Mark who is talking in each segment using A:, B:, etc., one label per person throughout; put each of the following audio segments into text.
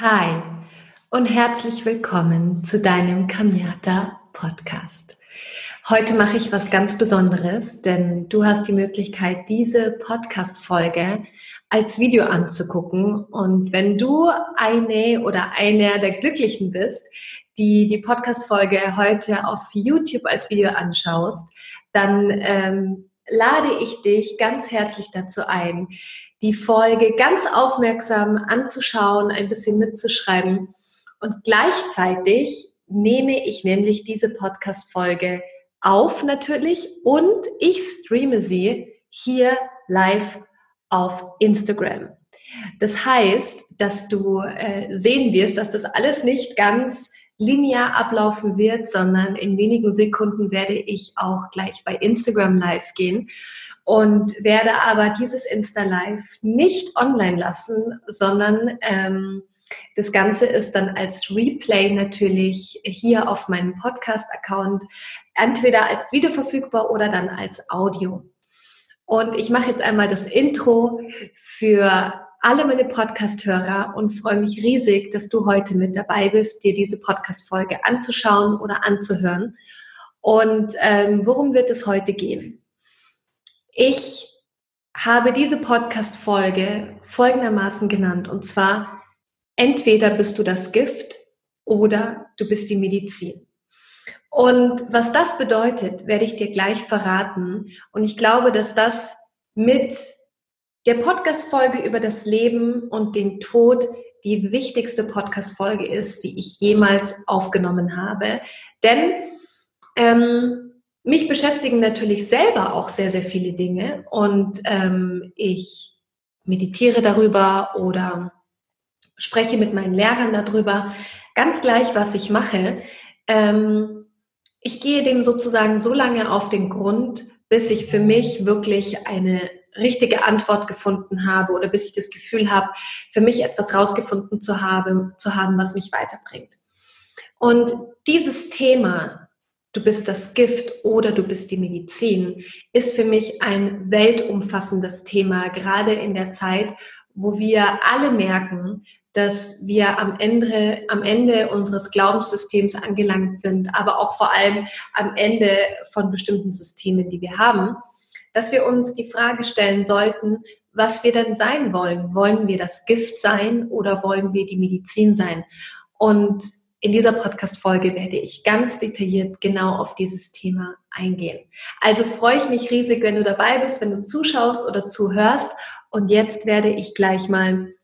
A: Hi und herzlich willkommen zu deinem Kamiata Podcast. Heute mache ich was ganz Besonderes, denn du hast die Möglichkeit, diese Podcast-Folge als Video anzugucken. Und wenn du eine oder einer der Glücklichen bist, die die Podcast-Folge heute auf YouTube als Video anschaust, dann ähm, lade ich dich ganz herzlich dazu ein, die Folge ganz aufmerksam anzuschauen, ein bisschen mitzuschreiben. Und gleichzeitig nehme ich nämlich diese Podcast-Folge auf natürlich und ich streame sie hier live auf Instagram. Das heißt, dass du äh, sehen wirst, dass das alles nicht ganz linear ablaufen wird, sondern in wenigen Sekunden werde ich auch gleich bei Instagram live gehen und werde aber dieses Insta Live nicht online lassen, sondern ähm, das Ganze ist dann als Replay natürlich hier auf meinem Podcast-Account entweder als Video verfügbar oder dann als Audio. Und ich mache jetzt einmal das Intro für alle meine Podcast-Hörer und freue mich riesig, dass du heute mit dabei bist, dir diese Podcast-Folge anzuschauen oder anzuhören. Und ähm, worum wird es heute gehen? Ich habe diese Podcast-Folge folgendermaßen genannt, und zwar, entweder bist du das Gift oder du bist die Medizin. Und was das bedeutet, werde ich dir gleich verraten. Und ich glaube, dass das mit der Podcast-Folge über das Leben und den Tod die wichtigste Podcast-Folge ist, die ich jemals aufgenommen habe. Denn ähm, mich beschäftigen natürlich selber auch sehr, sehr viele Dinge und ähm, ich meditiere darüber oder spreche mit meinen Lehrern darüber, ganz gleich, was ich mache. Ähm, ich gehe dem sozusagen so lange auf den Grund, bis ich für mich wirklich eine richtige Antwort gefunden habe oder bis ich das Gefühl habe, für mich etwas rausgefunden zu haben, zu haben, was mich weiterbringt. Und dieses Thema du bist das Gift oder du bist die Medizin, ist für mich ein weltumfassendes Thema, gerade in der Zeit, wo wir alle merken, dass wir am Ende, am Ende unseres Glaubenssystems angelangt sind, aber auch vor allem am Ende von bestimmten Systemen, die wir haben, dass wir uns die Frage stellen sollten, was wir denn sein wollen. Wollen wir das Gift sein oder wollen wir die Medizin sein? Und in dieser Podcast-Folge werde ich ganz detailliert genau auf dieses Thema eingehen. Also freue ich mich riesig, wenn du dabei bist, wenn du zuschaust oder zuhörst. Und jetzt werde ich gleich mal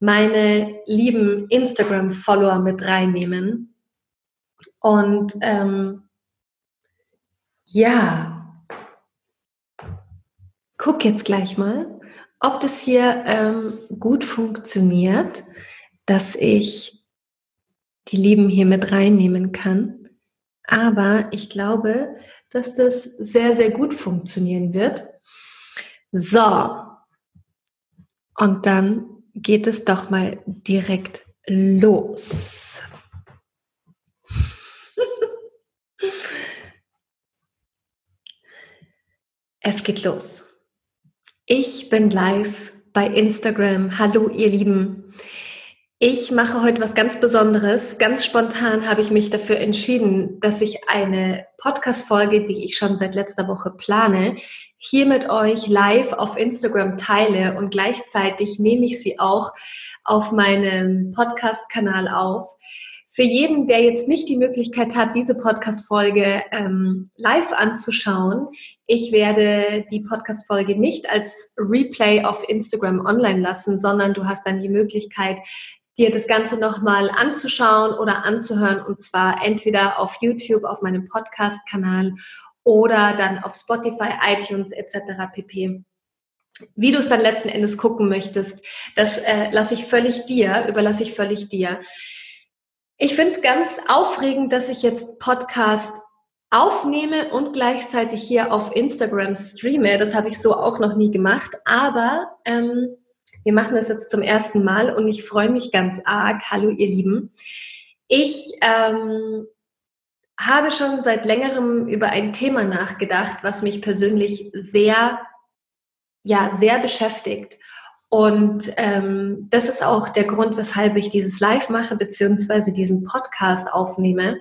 A: meine lieben Instagram-Follower mit reinnehmen. Und ähm, ja, guck jetzt gleich mal, ob das hier ähm, gut funktioniert, dass ich die Lieben hier mit reinnehmen kann. Aber ich glaube, dass das sehr, sehr gut funktionieren wird. So. Und dann geht es doch mal direkt los. es geht los. Ich bin live bei Instagram. Hallo, ihr Lieben. Ich mache heute was ganz Besonderes. Ganz spontan habe ich mich dafür entschieden, dass ich eine Podcast-Folge, die ich schon seit letzter Woche plane, hier mit euch live auf Instagram teile und gleichzeitig nehme ich sie auch auf meinem Podcast-Kanal auf. Für jeden, der jetzt nicht die Möglichkeit hat, diese Podcast-Folge ähm, live anzuschauen, ich werde die Podcast-Folge nicht als Replay auf Instagram online lassen, sondern du hast dann die Möglichkeit, dir das Ganze nochmal anzuschauen oder anzuhören und zwar entweder auf YouTube, auf meinem Podcast-Kanal oder dann auf Spotify, iTunes etc. pp. Wie du es dann letzten Endes gucken möchtest, das äh, lasse ich völlig dir, überlasse ich völlig dir. Ich finde es ganz aufregend, dass ich jetzt Podcast aufnehme und gleichzeitig hier auf Instagram streame. Das habe ich so auch noch nie gemacht. Aber ähm, wir machen das jetzt zum ersten Mal und ich freue mich ganz arg. Hallo, ihr Lieben. Ich ähm, habe schon seit längerem über ein Thema nachgedacht, was mich persönlich sehr, ja, sehr beschäftigt. Und ähm, das ist auch der Grund, weshalb ich dieses Live mache, beziehungsweise diesen Podcast aufnehme.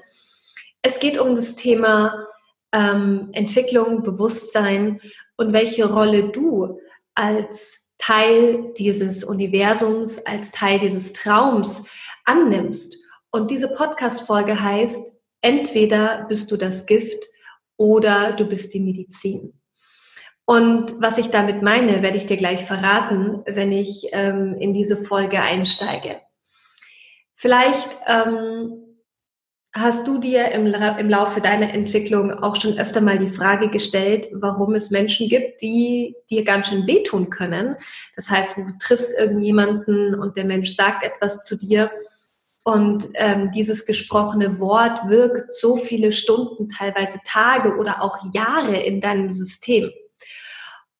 A: Es geht um das Thema ähm, Entwicklung, Bewusstsein und welche Rolle du als Teil dieses Universums, als Teil dieses Traums annimmst. Und diese Podcast-Folge heißt, entweder bist du das Gift oder du bist die Medizin. Und was ich damit meine, werde ich dir gleich verraten, wenn ich ähm, in diese Folge einsteige. Vielleicht ähm, hast du dir im, im Laufe deiner Entwicklung auch schon öfter mal die Frage gestellt, warum es Menschen gibt, die dir ganz schön wehtun können. Das heißt, du triffst irgendjemanden und der Mensch sagt etwas zu dir und ähm, dieses gesprochene Wort wirkt so viele Stunden, teilweise Tage oder auch Jahre in deinem System.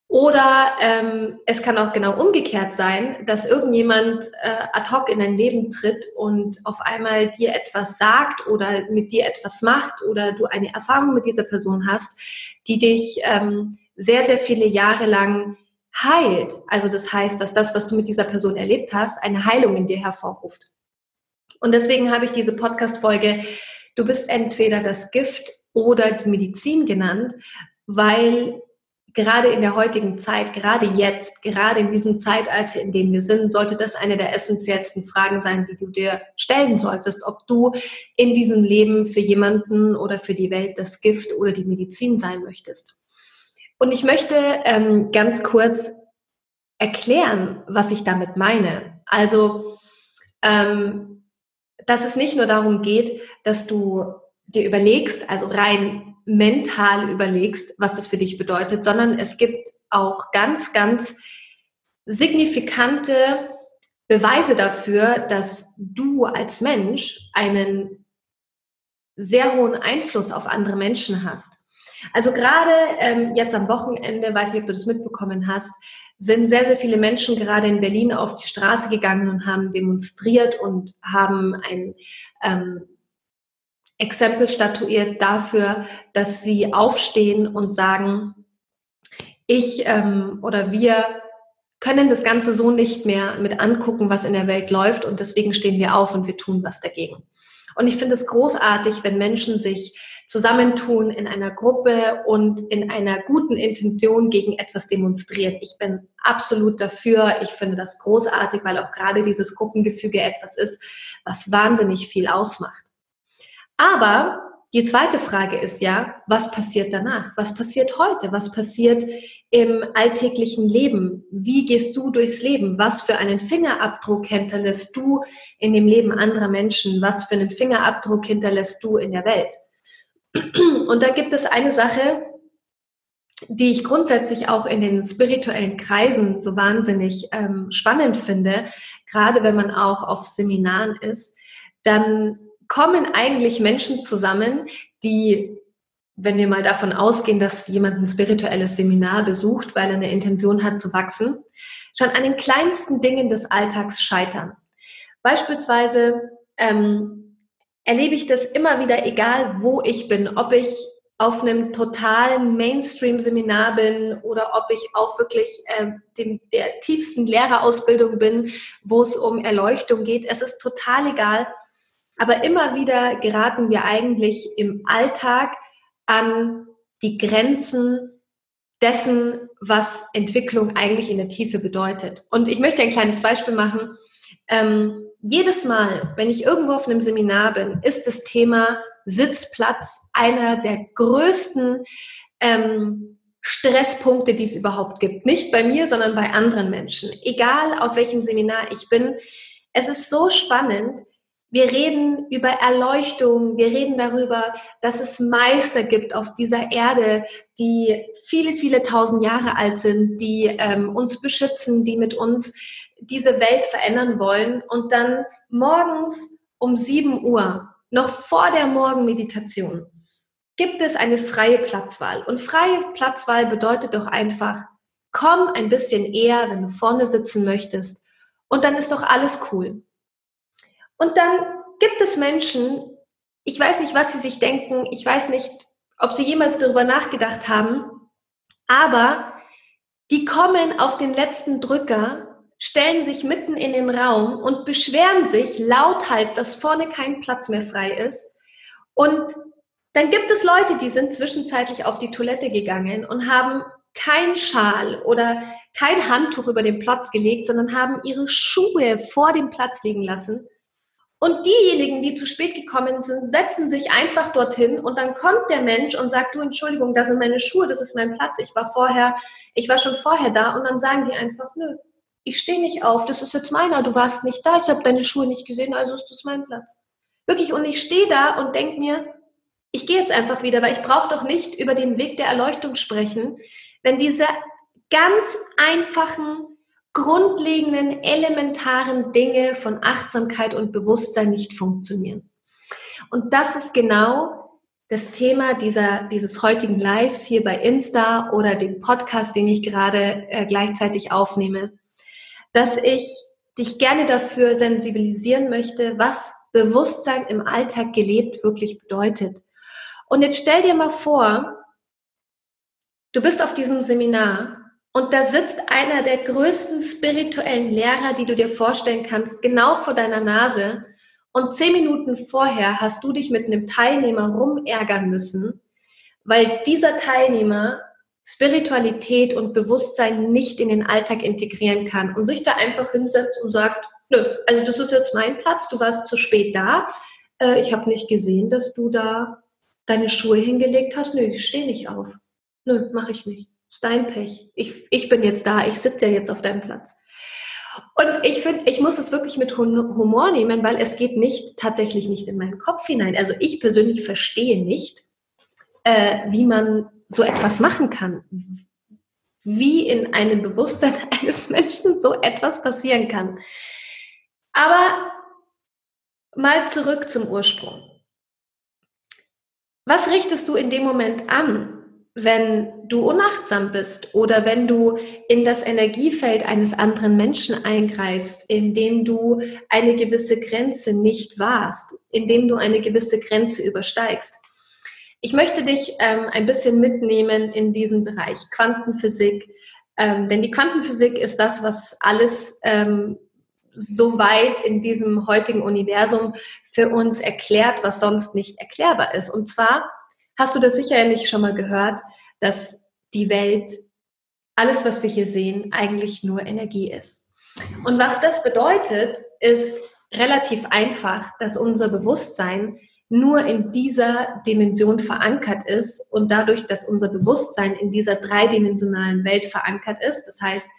A: Oder ähm, es kann auch genau umgekehrt sein, dass irgendjemand äh, ad hoc in dein Leben tritt und auf einmal dir etwas sagt oder mit dir etwas macht oder du eine Erfahrung mit dieser Person hast, die dich ähm, sehr, sehr viele Jahre lang heilt. Also das heißt, dass das, was du mit dieser Person erlebt hast, eine Heilung in dir hervorruft. Und deswegen habe ich diese Podcast-Folge Du bist entweder das Gift oder die Medizin genannt, weil gerade in der heutigen Zeit, gerade jetzt, gerade in diesem Zeitalter, in dem wir sind, sollte das eine der essentiellsten Fragen sein, die du dir stellen solltest, ob du in diesem Leben für jemanden oder für die Welt das Gift oder die Medizin sein möchtest. Und ich möchte ähm, ganz kurz erklären, was ich damit meine. Also, ähm, dass es nicht nur darum geht, dass du dir überlegst, also rein mental überlegst, was das für dich bedeutet, sondern es gibt auch ganz, ganz signifikante Beweise dafür, dass du als Mensch einen sehr hohen Einfluss auf andere Menschen hast. Also gerade ähm, jetzt am Wochenende, weiß nicht, ob du das mitbekommen hast, sind sehr, sehr viele Menschen gerade in Berlin auf die Straße gegangen und haben demonstriert und haben ein ähm, Exempel statuiert dafür, dass sie aufstehen und sagen, ich ähm, oder wir können das Ganze so nicht mehr mit angucken, was in der Welt läuft und deswegen stehen wir auf und wir tun was dagegen. Und ich finde es großartig, wenn Menschen sich zusammentun in einer Gruppe und in einer guten Intention gegen etwas demonstrieren. Ich bin absolut dafür. Ich finde das großartig, weil auch gerade dieses Gruppengefüge etwas ist, was wahnsinnig viel ausmacht. Aber die zweite Frage ist ja, was passiert danach? Was passiert heute? Was passiert im alltäglichen Leben? Wie gehst du durchs Leben? Was für einen Fingerabdruck hinterlässt du in dem Leben anderer Menschen? Was für einen Fingerabdruck hinterlässt du in der Welt? Und da gibt es eine Sache, die ich grundsätzlich auch in den spirituellen Kreisen so wahnsinnig ähm, spannend finde, gerade wenn man auch auf Seminaren ist, dann kommen eigentlich Menschen zusammen, die, wenn wir mal davon ausgehen, dass jemand ein spirituelles Seminar besucht, weil er eine Intention hat zu wachsen, schon an den kleinsten Dingen des Alltags scheitern. Beispielsweise ähm, erlebe ich das immer wieder, egal wo ich bin, ob ich auf einem totalen Mainstream-Seminar bin oder ob ich auf wirklich äh, dem, der tiefsten Lehrerausbildung bin, wo es um Erleuchtung geht. Es ist total egal. Aber immer wieder geraten wir eigentlich im Alltag an die Grenzen dessen, was Entwicklung eigentlich in der Tiefe bedeutet. Und ich möchte ein kleines Beispiel machen. Ähm, jedes Mal, wenn ich irgendwo auf einem Seminar bin, ist das Thema Sitzplatz einer der größten ähm, Stresspunkte, die es überhaupt gibt. Nicht bei mir, sondern bei anderen Menschen. Egal auf welchem Seminar ich bin. Es ist so spannend, wir reden über Erleuchtung. Wir reden darüber, dass es Meister gibt auf dieser Erde, die viele, viele tausend Jahre alt sind, die ähm, uns beschützen, die mit uns diese Welt verändern wollen. Und dann morgens um 7 Uhr, noch vor der Morgenmeditation, gibt es eine freie Platzwahl. Und freie Platzwahl bedeutet doch einfach, komm ein bisschen eher, wenn du vorne sitzen möchtest. Und dann ist doch alles cool. Und dann gibt es Menschen, ich weiß nicht, was sie sich denken, ich weiß nicht, ob sie jemals darüber nachgedacht haben, aber die kommen auf den letzten Drücker stellen sich mitten in den Raum und beschweren sich lauthals, dass vorne kein Platz mehr frei ist. Und dann gibt es Leute, die sind zwischenzeitlich auf die Toilette gegangen und haben kein Schal oder kein Handtuch über den Platz gelegt, sondern haben ihre Schuhe vor dem Platz liegen lassen. Und diejenigen, die zu spät gekommen sind, setzen sich einfach dorthin und dann kommt der Mensch und sagt, du Entschuldigung, da sind meine Schuhe, das ist mein Platz. Ich war vorher, ich war schon vorher da und dann sagen die einfach, nö, ich stehe nicht auf, das ist jetzt meiner, du warst nicht da, ich habe deine Schuhe nicht gesehen, also ist das mein Platz. Wirklich, und ich stehe da und denke mir, ich gehe jetzt einfach wieder, weil ich brauche doch nicht über den Weg der Erleuchtung sprechen, wenn diese ganz einfachen, grundlegenden, elementaren Dinge von Achtsamkeit und Bewusstsein nicht funktionieren. Und das ist genau das Thema dieser, dieses heutigen Lives hier bei Insta oder dem Podcast, den ich gerade äh, gleichzeitig aufnehme dass ich dich gerne dafür sensibilisieren möchte, was Bewusstsein im Alltag gelebt wirklich bedeutet. Und jetzt stell dir mal vor, du bist auf diesem Seminar und da sitzt einer der größten spirituellen Lehrer, die du dir vorstellen kannst, genau vor deiner Nase. Und zehn Minuten vorher hast du dich mit einem Teilnehmer rumärgern müssen, weil dieser Teilnehmer Spiritualität und Bewusstsein nicht in den Alltag integrieren kann und sich da einfach hinsetzt und sagt, nö, also das ist jetzt mein Platz, du warst zu spät da, äh, ich habe nicht gesehen, dass du da deine Schuhe hingelegt hast, nö, ich stehe nicht auf. Nö, mache ich nicht. Ist dein Pech. Ich, ich bin jetzt da, ich sitze ja jetzt auf deinem Platz. Und ich finde, ich muss es wirklich mit Humor nehmen, weil es geht nicht tatsächlich nicht in meinen Kopf hinein. Also ich persönlich verstehe nicht, äh, wie man so etwas machen kann. Wie in einem Bewusstsein eines Menschen so etwas passieren kann. Aber mal zurück zum Ursprung. Was richtest du in dem Moment an, wenn du unachtsam bist oder wenn du in das Energiefeld eines anderen Menschen eingreifst, indem du eine gewisse Grenze nicht wahrst, indem du eine gewisse Grenze übersteigst? Ich möchte dich ähm, ein bisschen mitnehmen in diesen Bereich Quantenphysik, ähm, denn die Quantenphysik ist das, was alles ähm, so weit in diesem heutigen Universum für uns erklärt, was sonst nicht erklärbar ist. Und zwar hast du das sicherlich schon mal gehört, dass die Welt, alles, was wir hier sehen, eigentlich nur Energie ist. Und was das bedeutet, ist relativ einfach, dass unser Bewusstsein nur in dieser Dimension verankert ist und dadurch, dass unser Bewusstsein in dieser dreidimensionalen Welt verankert ist. Das heißt,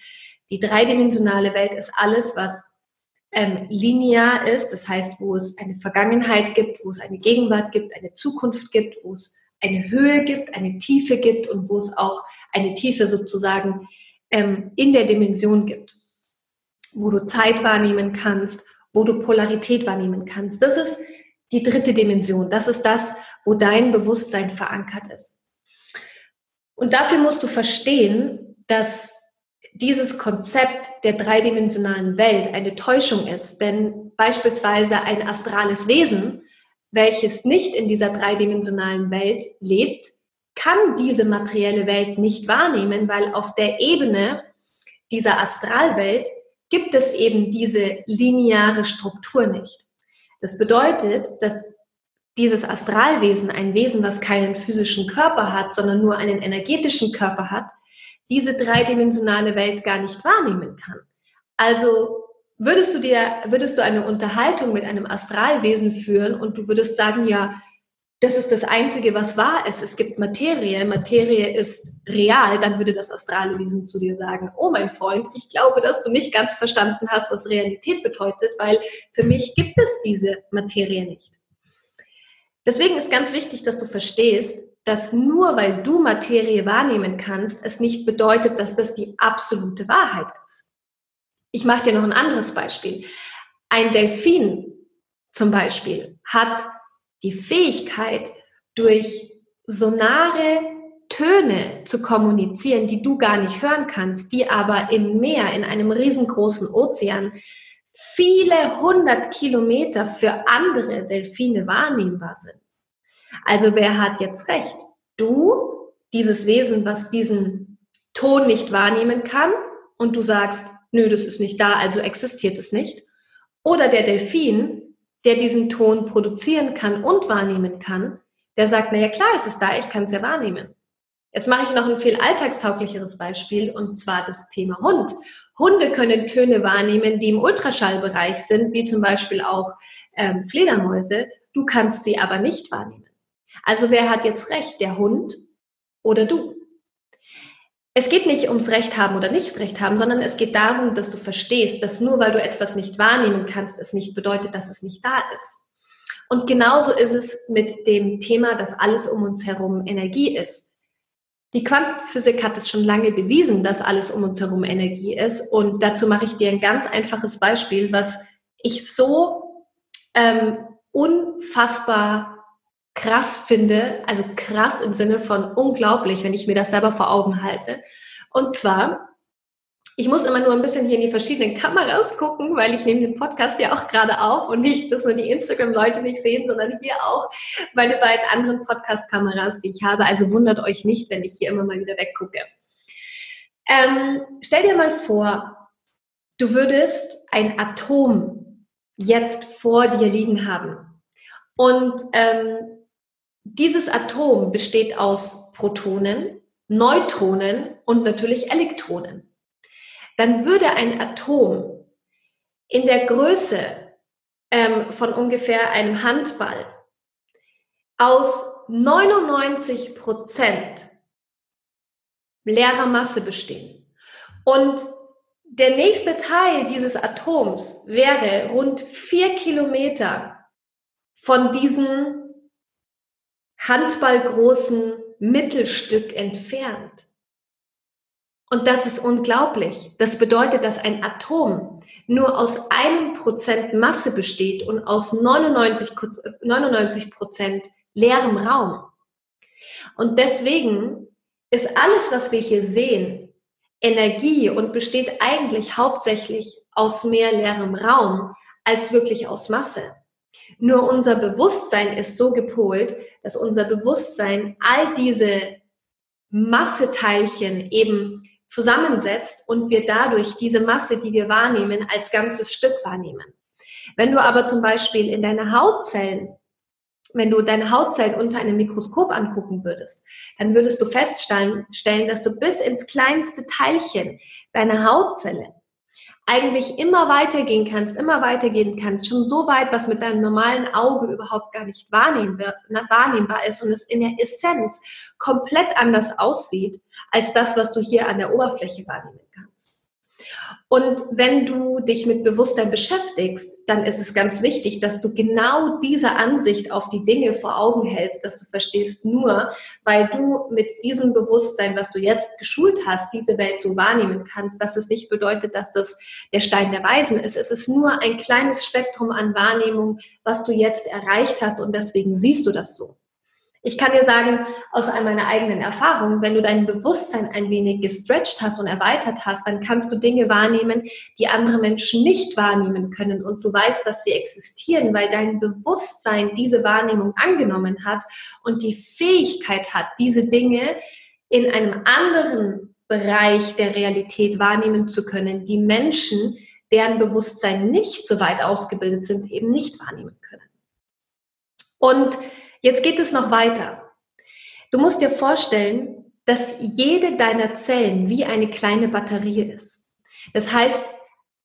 A: die dreidimensionale Welt ist alles, was ähm, linear ist, das heißt, wo es eine Vergangenheit gibt, wo es eine Gegenwart gibt, eine Zukunft gibt, wo es eine Höhe gibt, eine Tiefe gibt und wo es auch eine Tiefe sozusagen ähm, in der Dimension gibt, wo du Zeit wahrnehmen kannst, wo du Polarität wahrnehmen kannst. Das ist die dritte Dimension. Das ist das, wo dein Bewusstsein verankert ist. Und dafür musst du verstehen, dass dieses Konzept der dreidimensionalen Welt eine Täuschung ist. Denn beispielsweise ein astrales Wesen, welches nicht in dieser dreidimensionalen Welt lebt, kann diese materielle Welt nicht wahrnehmen, weil auf der Ebene dieser Astralwelt gibt es eben diese lineare Struktur nicht. Das bedeutet, dass dieses Astralwesen, ein Wesen, was keinen physischen Körper hat, sondern nur einen energetischen Körper hat, diese dreidimensionale Welt gar nicht wahrnehmen kann. Also würdest du dir, würdest du eine Unterhaltung mit einem Astralwesen führen und du würdest sagen, ja, das ist das Einzige, was wahr ist. Es gibt Materie, Materie ist real, dann würde das astrale Wesen zu dir sagen, oh mein Freund, ich glaube, dass du nicht ganz verstanden hast, was Realität bedeutet, weil für mich gibt es diese Materie nicht. Deswegen ist ganz wichtig, dass du verstehst, dass nur weil du Materie wahrnehmen kannst, es nicht bedeutet, dass das die absolute Wahrheit ist. Ich mache dir noch ein anderes Beispiel. Ein Delfin zum Beispiel hat die Fähigkeit, durch sonare Töne zu kommunizieren, die du gar nicht hören kannst, die aber im Meer, in einem riesengroßen Ozean, viele hundert Kilometer für andere Delfine wahrnehmbar sind. Also wer hat jetzt recht? Du, dieses Wesen, was diesen Ton nicht wahrnehmen kann, und du sagst, nö, das ist nicht da, also existiert es nicht. Oder der Delfin, der diesen Ton produzieren kann und wahrnehmen kann, der sagt, na ja klar, es ist da, ich kann es ja wahrnehmen. Jetzt mache ich noch ein viel alltagstauglicheres Beispiel und zwar das Thema Hund. Hunde können Töne wahrnehmen, die im Ultraschallbereich sind, wie zum Beispiel auch ähm, Fledermäuse. Du kannst sie aber nicht wahrnehmen. Also wer hat jetzt recht, der Hund oder du? Es geht nicht ums Recht haben oder nicht Recht haben, sondern es geht darum, dass du verstehst, dass nur weil du etwas nicht wahrnehmen kannst, es nicht bedeutet, dass es nicht da ist. Und genauso ist es mit dem Thema, dass alles um uns herum Energie ist. Die Quantenphysik hat es schon lange bewiesen, dass alles um uns herum Energie ist. Und dazu mache ich dir ein ganz einfaches Beispiel, was ich so ähm, unfassbar krass finde, also krass im Sinne von unglaublich, wenn ich mir das selber vor Augen halte. Und zwar, ich muss immer nur ein bisschen hier in die verschiedenen Kameras gucken, weil ich nehme den Podcast ja auch gerade auf und nicht, dass nur die Instagram-Leute nicht sehen, sondern hier auch meine beiden anderen Podcast-Kameras, die ich habe. Also wundert euch nicht, wenn ich hier immer mal wieder weggucke. Ähm, stell dir mal vor, du würdest ein Atom jetzt vor dir liegen haben. Und ähm, dieses Atom besteht aus Protonen, Neutronen und natürlich Elektronen. Dann würde ein Atom in der Größe ähm, von ungefähr einem Handball aus 99 Prozent leerer Masse bestehen. Und der nächste Teil dieses Atoms wäre rund vier Kilometer von diesen handballgroßen Mittelstück entfernt. Und das ist unglaublich. Das bedeutet, dass ein Atom nur aus einem Prozent Masse besteht und aus 99, 99 Prozent leerem Raum. Und deswegen ist alles, was wir hier sehen, Energie und besteht eigentlich hauptsächlich aus mehr leerem Raum als wirklich aus Masse. Nur unser Bewusstsein ist so gepolt, dass unser Bewusstsein all diese Masseteilchen eben zusammensetzt und wir dadurch diese Masse, die wir wahrnehmen, als ganzes Stück wahrnehmen. Wenn du aber zum Beispiel in deine Hautzellen, wenn du deine Hautzellen unter einem Mikroskop angucken würdest, dann würdest du feststellen, dass du bis ins kleinste Teilchen deiner Hautzelle eigentlich immer weitergehen kannst, immer weitergehen kannst, schon so weit, was mit deinem normalen Auge überhaupt gar nicht wahrnehmbar ist und es in der Essenz komplett anders aussieht als das, was du hier an der Oberfläche wahrnehmen. Und wenn du dich mit Bewusstsein beschäftigst, dann ist es ganz wichtig, dass du genau diese Ansicht auf die Dinge vor Augen hältst, dass du verstehst, nur weil du mit diesem Bewusstsein, was du jetzt geschult hast, diese Welt so wahrnehmen kannst, dass es nicht bedeutet, dass das der Stein der Weisen ist. Es ist nur ein kleines Spektrum an Wahrnehmung, was du jetzt erreicht hast und deswegen siehst du das so. Ich kann dir sagen, aus meiner eigenen Erfahrung, wenn du dein Bewusstsein ein wenig gestretched hast und erweitert hast, dann kannst du Dinge wahrnehmen, die andere Menschen nicht wahrnehmen können. Und du weißt, dass sie existieren, weil dein Bewusstsein diese Wahrnehmung angenommen hat und die Fähigkeit hat, diese Dinge in einem anderen Bereich der Realität wahrnehmen zu können, die Menschen, deren Bewusstsein nicht so weit ausgebildet sind, eben nicht wahrnehmen können. Und Jetzt geht es noch weiter. Du musst dir vorstellen, dass jede deiner Zellen wie eine kleine Batterie ist. Das heißt,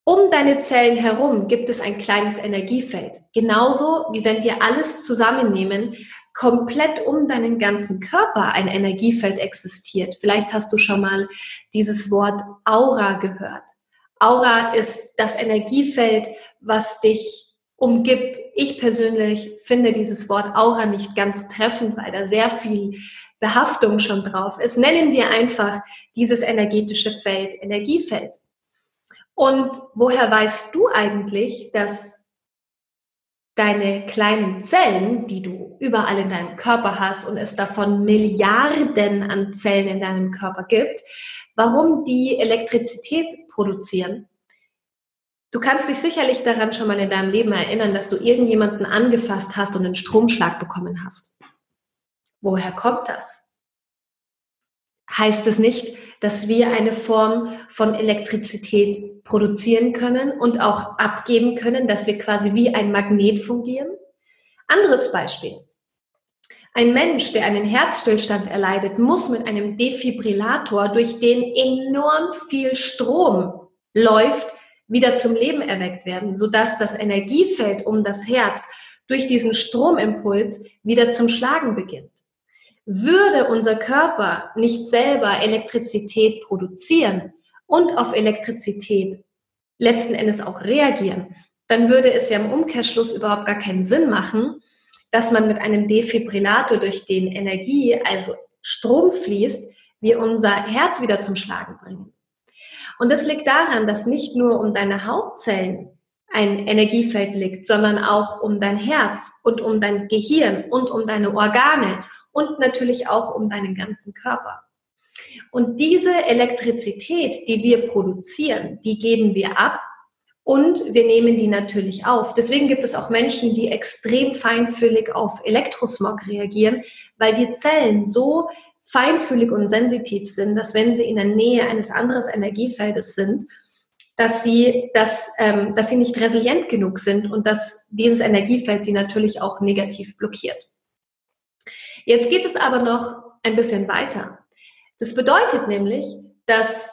A: um deine Zellen herum gibt es ein kleines Energiefeld. Genauso wie wenn wir alles zusammennehmen, komplett um deinen ganzen Körper ein Energiefeld existiert. Vielleicht hast du schon mal dieses Wort Aura gehört. Aura ist das Energiefeld, was dich umgibt. Ich persönlich finde dieses Wort Aura nicht ganz treffend, weil da sehr viel Behaftung schon drauf ist. Nennen wir einfach dieses energetische Feld Energiefeld. Und woher weißt du eigentlich, dass deine kleinen Zellen, die du überall in deinem Körper hast und es davon Milliarden an Zellen in deinem Körper gibt, warum die Elektrizität produzieren? Du kannst dich sicherlich daran schon mal in deinem Leben erinnern, dass du irgendjemanden angefasst hast und einen Stromschlag bekommen hast. Woher kommt das? heißt es nicht, dass wir eine Form von Elektrizität produzieren können und auch abgeben können, dass wir quasi wie ein Magnet fungieren. Anderes Beispiel. Ein Mensch, der einen Herzstillstand erleidet, muss mit einem Defibrillator, durch den enorm viel Strom läuft, wieder zum Leben erweckt werden, sodass das Energiefeld um das Herz durch diesen Stromimpuls wieder zum Schlagen beginnt. Würde unser Körper nicht selber Elektrizität produzieren und auf Elektrizität letzten Endes auch reagieren, dann würde es ja im Umkehrschluss überhaupt gar keinen Sinn machen, dass man mit einem Defibrillator durch den Energie, also Strom fließt, wir unser Herz wieder zum Schlagen bringen. Und das liegt daran, dass nicht nur um deine Hautzellen ein Energiefeld liegt, sondern auch um dein Herz und um dein Gehirn und um deine Organe und natürlich auch um deinen ganzen Körper. Und diese Elektrizität, die wir produzieren, die geben wir ab und wir nehmen die natürlich auf. Deswegen gibt es auch Menschen, die extrem feinfühlig auf Elektrosmog reagieren, weil die Zellen so feinfühlig und sensitiv sind, dass wenn sie in der Nähe eines anderen Energiefeldes sind, dass sie, dass, ähm, dass sie nicht resilient genug sind und dass dieses Energiefeld sie natürlich auch negativ blockiert. Jetzt geht es aber noch ein bisschen weiter. Das bedeutet nämlich, dass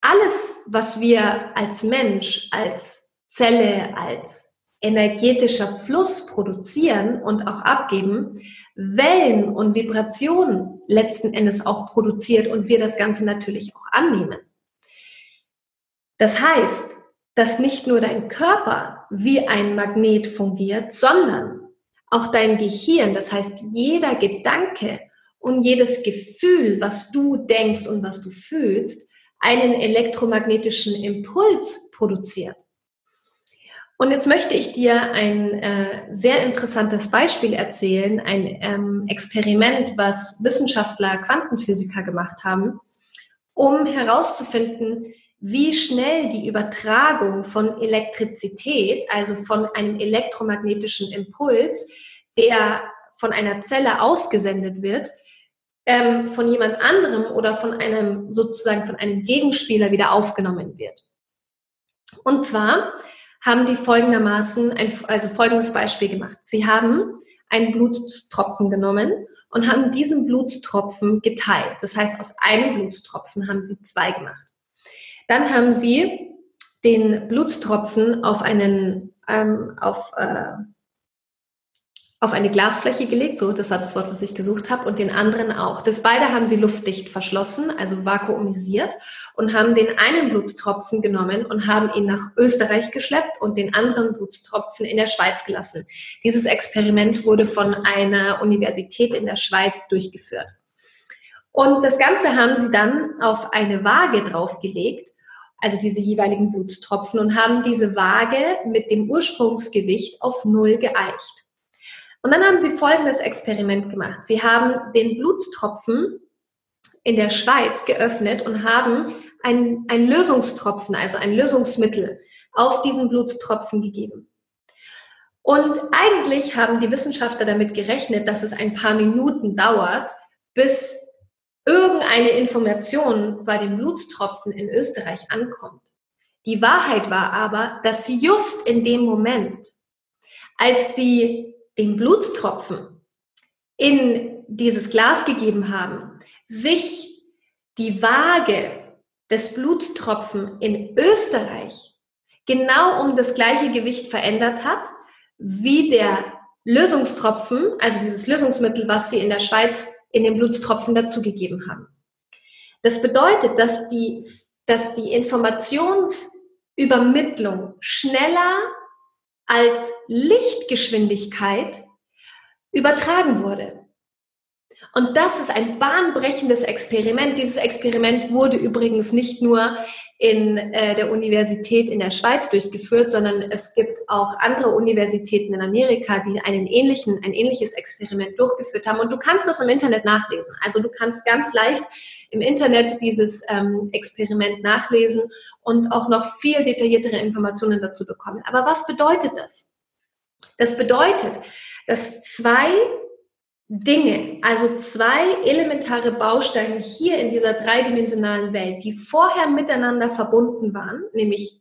A: alles, was wir als Mensch, als Zelle, als energetischer Fluss produzieren und auch abgeben, Wellen und Vibrationen letzten Endes auch produziert und wir das Ganze natürlich auch annehmen. Das heißt, dass nicht nur dein Körper wie ein Magnet fungiert, sondern auch dein Gehirn, das heißt jeder Gedanke und jedes Gefühl, was du denkst und was du fühlst, einen elektromagnetischen Impuls produziert. Und jetzt möchte ich dir ein äh, sehr interessantes Beispiel erzählen, ein ähm, Experiment, was Wissenschaftler, Quantenphysiker gemacht haben, um herauszufinden, wie schnell die Übertragung von Elektrizität, also von einem elektromagnetischen Impuls, der von einer Zelle ausgesendet wird, ähm, von jemand anderem oder von einem sozusagen von einem Gegenspieler wieder aufgenommen wird. Und zwar haben die folgendermaßen ein, also folgendes Beispiel gemacht. Sie haben einen Blutstropfen genommen und haben diesen Blutstropfen geteilt. Das heißt, aus einem Blutstropfen haben sie zwei gemacht. Dann haben sie den Blutstropfen auf einen ähm, auf äh, auf eine Glasfläche gelegt, so das war das Wort, was ich gesucht habe, und den anderen auch. Das beide haben sie luftdicht verschlossen, also vakuumisiert, und haben den einen Blutstropfen genommen und haben ihn nach Österreich geschleppt und den anderen Blutstropfen in der Schweiz gelassen. Dieses Experiment wurde von einer Universität in der Schweiz durchgeführt. Und das Ganze haben sie dann auf eine Waage draufgelegt, also diese jeweiligen Blutstropfen, und haben diese Waage mit dem Ursprungsgewicht auf Null geeicht. Und dann haben sie folgendes Experiment gemacht. Sie haben den Blutstropfen in der Schweiz geöffnet und haben einen, Lösungstropfen, also ein Lösungsmittel, auf diesen Blutstropfen gegeben. Und eigentlich haben die Wissenschaftler damit gerechnet, dass es ein paar Minuten dauert, bis irgendeine Information bei den Blutstropfen in Österreich ankommt. Die Wahrheit war aber, dass just in dem Moment, als sie den Blutstropfen in dieses Glas gegeben haben, sich die Waage des Blutstropfen in Österreich genau um das gleiche Gewicht verändert hat, wie der Lösungstropfen, also dieses Lösungsmittel, was sie in der Schweiz in den Blutstropfen dazugegeben haben. Das bedeutet, dass die, dass die Informationsübermittlung schneller als Lichtgeschwindigkeit übertragen wurde. Und das ist ein bahnbrechendes Experiment. Dieses Experiment wurde übrigens nicht nur in äh, der Universität in der Schweiz durchgeführt, sondern es gibt auch andere Universitäten in Amerika, die einen ähnlichen, ein ähnliches Experiment durchgeführt haben. Und du kannst das im Internet nachlesen. Also du kannst ganz leicht im Internet dieses ähm, Experiment nachlesen und auch noch viel detailliertere Informationen dazu bekommen. Aber was bedeutet das? Das bedeutet, dass zwei Dinge, also zwei elementare Bausteine hier in dieser dreidimensionalen Welt, die vorher miteinander verbunden waren, nämlich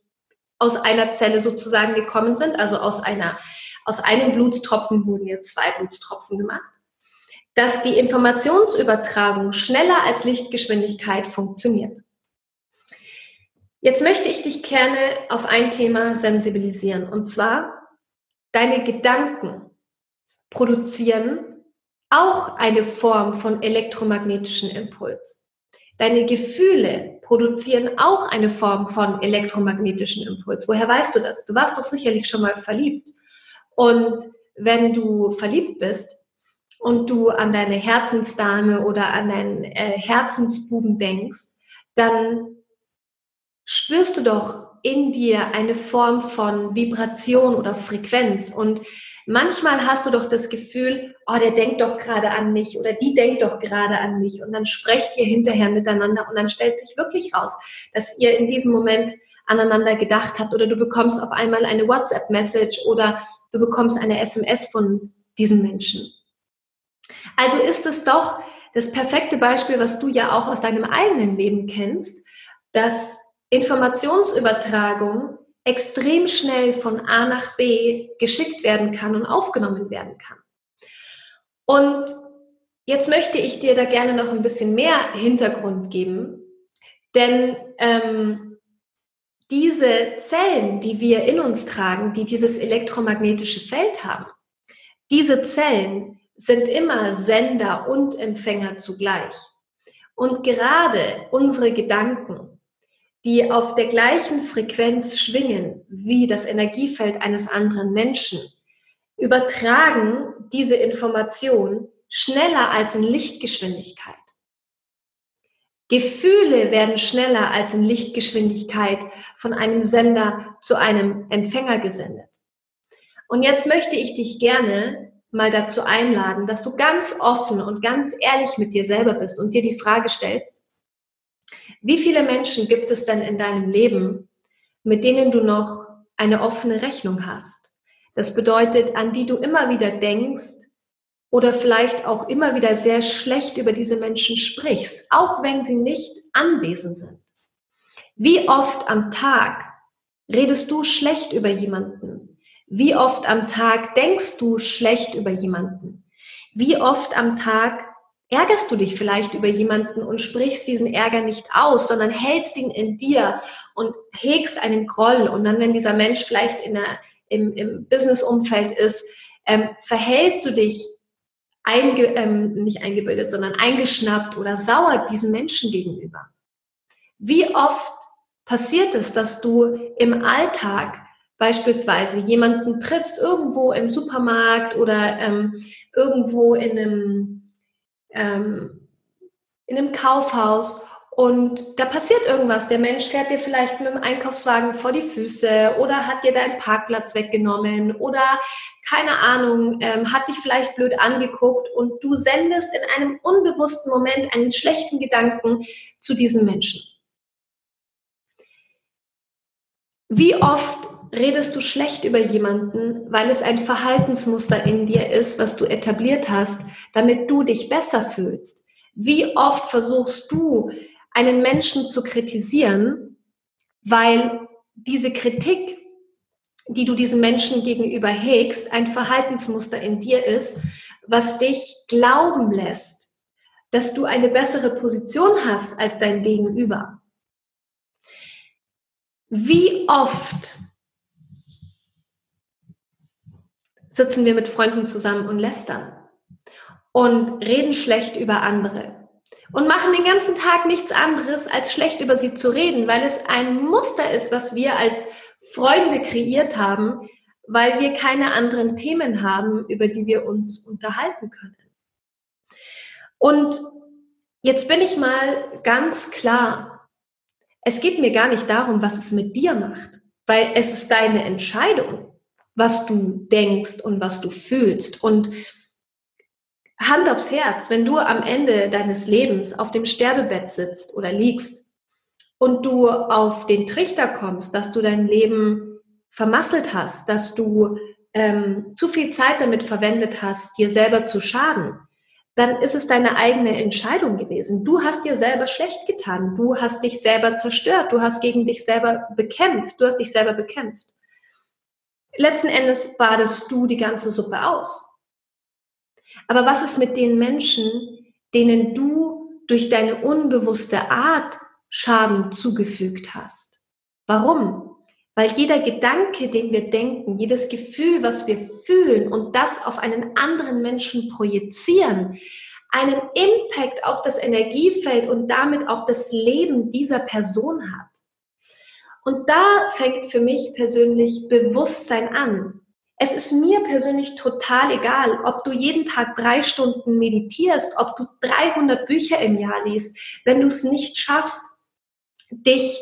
A: aus einer Zelle sozusagen gekommen sind, also aus einer, aus einem Blutstropfen wurden jetzt zwei Blutstropfen gemacht, dass die Informationsübertragung schneller als Lichtgeschwindigkeit funktioniert. Jetzt möchte ich dich gerne auf ein Thema sensibilisieren, und zwar deine Gedanken produzieren auch eine Form von elektromagnetischen Impuls. Deine Gefühle produzieren auch eine Form von elektromagnetischen Impuls. Woher weißt du das? Du warst doch sicherlich schon mal verliebt. Und wenn du verliebt bist und du an deine Herzensdame oder an deinen äh, Herzensbuben denkst, dann spürst du doch in dir eine Form von Vibration oder Frequenz. Und manchmal hast du doch das Gefühl, oh, der denkt doch gerade an mich oder die denkt doch gerade an mich. Und dann sprecht ihr hinterher miteinander und dann stellt sich wirklich raus, dass ihr in diesem Moment aneinander gedacht habt oder du bekommst auf einmal eine WhatsApp-Message oder du bekommst eine SMS von diesen Menschen. Also ist es doch das perfekte Beispiel, was du ja auch aus deinem eigenen Leben kennst, dass Informationsübertragung extrem schnell von A nach B geschickt werden kann und aufgenommen werden kann. Und jetzt möchte ich dir da gerne noch ein bisschen mehr Hintergrund geben, denn ähm, diese Zellen, die wir in uns tragen, die dieses elektromagnetische Feld haben, diese Zellen sind immer Sender und Empfänger zugleich. Und gerade unsere Gedanken, die auf der gleichen Frequenz schwingen wie das Energiefeld eines anderen Menschen, übertragen diese Information schneller als in Lichtgeschwindigkeit. Gefühle werden schneller als in Lichtgeschwindigkeit von einem Sender zu einem Empfänger gesendet. Und jetzt möchte ich dich gerne mal dazu einladen, dass du ganz offen und ganz ehrlich mit dir selber bist und dir die Frage stellst, wie viele Menschen gibt es denn in deinem Leben, mit denen du noch eine offene Rechnung hast? Das bedeutet, an die du immer wieder denkst oder vielleicht auch immer wieder sehr schlecht über diese Menschen sprichst, auch wenn sie nicht anwesend sind. Wie oft am Tag redest du schlecht über jemanden? Wie oft am Tag denkst du schlecht über jemanden? Wie oft am Tag ärgerst du dich vielleicht über jemanden und sprichst diesen Ärger nicht aus, sondern hältst ihn in dir und hegst einen Groll. Und dann, wenn dieser Mensch vielleicht in der, im, im Business-Umfeld ist, ähm, verhältst du dich einge, ähm, nicht eingebildet, sondern eingeschnappt oder sauer diesen Menschen gegenüber. Wie oft passiert es, dass du im Alltag beispielsweise jemanden triffst, irgendwo im Supermarkt oder ähm, irgendwo in einem ähm, in einem Kaufhaus und da passiert irgendwas. Der Mensch fährt dir vielleicht mit dem Einkaufswagen vor die Füße oder hat dir deinen Parkplatz weggenommen oder keine Ahnung, ähm, hat dich vielleicht blöd angeguckt und du sendest in einem unbewussten Moment einen schlechten Gedanken zu diesem Menschen. Wie oft redest du schlecht über jemanden, weil es ein Verhaltensmuster in dir ist, was du etabliert hast, damit du dich besser fühlst? Wie oft versuchst du, einen Menschen zu kritisieren, weil diese Kritik, die du diesem Menschen gegenüber hegst, ein Verhaltensmuster in dir ist, was dich glauben lässt, dass du eine bessere Position hast als dein Gegenüber. Wie oft sitzen wir mit Freunden zusammen und lästern und reden schlecht über andere und machen den ganzen Tag nichts anderes, als schlecht über sie zu reden, weil es ein Muster ist, was wir als Freunde kreiert haben, weil wir keine anderen Themen haben, über die wir uns unterhalten können. Und jetzt bin ich mal ganz klar, es geht mir gar nicht darum, was es mit dir macht, weil es ist deine Entscheidung was du denkst und was du fühlst. Und Hand aufs Herz, wenn du am Ende deines Lebens auf dem Sterbebett sitzt oder liegst und du auf den Trichter kommst, dass du dein Leben vermasselt hast, dass du ähm, zu viel Zeit damit verwendet hast, dir selber zu schaden, dann ist es deine eigene Entscheidung gewesen. Du hast dir selber schlecht getan. Du hast dich selber zerstört. Du hast gegen dich selber bekämpft. Du hast dich selber bekämpft. Letzten Endes badest du die ganze Suppe aus. Aber was ist mit den Menschen, denen du durch deine unbewusste Art Schaden zugefügt hast? Warum? Weil jeder Gedanke, den wir denken, jedes Gefühl, was wir fühlen und das auf einen anderen Menschen projizieren, einen Impact auf das Energiefeld und damit auf das Leben dieser Person hat. Und da fängt für mich persönlich Bewusstsein an. Es ist mir persönlich total egal, ob du jeden Tag drei Stunden meditierst, ob du 300 Bücher im Jahr liest. Wenn du es nicht schaffst, dich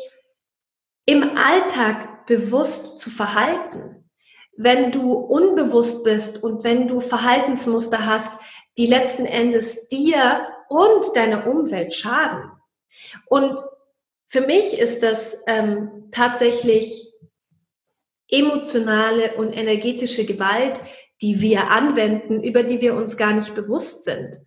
A: im Alltag bewusst zu verhalten. Wenn du unbewusst bist und wenn du Verhaltensmuster hast, die letzten Endes dir und deiner Umwelt schaden. Und für mich ist das ähm, tatsächlich emotionale und energetische Gewalt, die wir anwenden, über die wir uns gar nicht bewusst sind.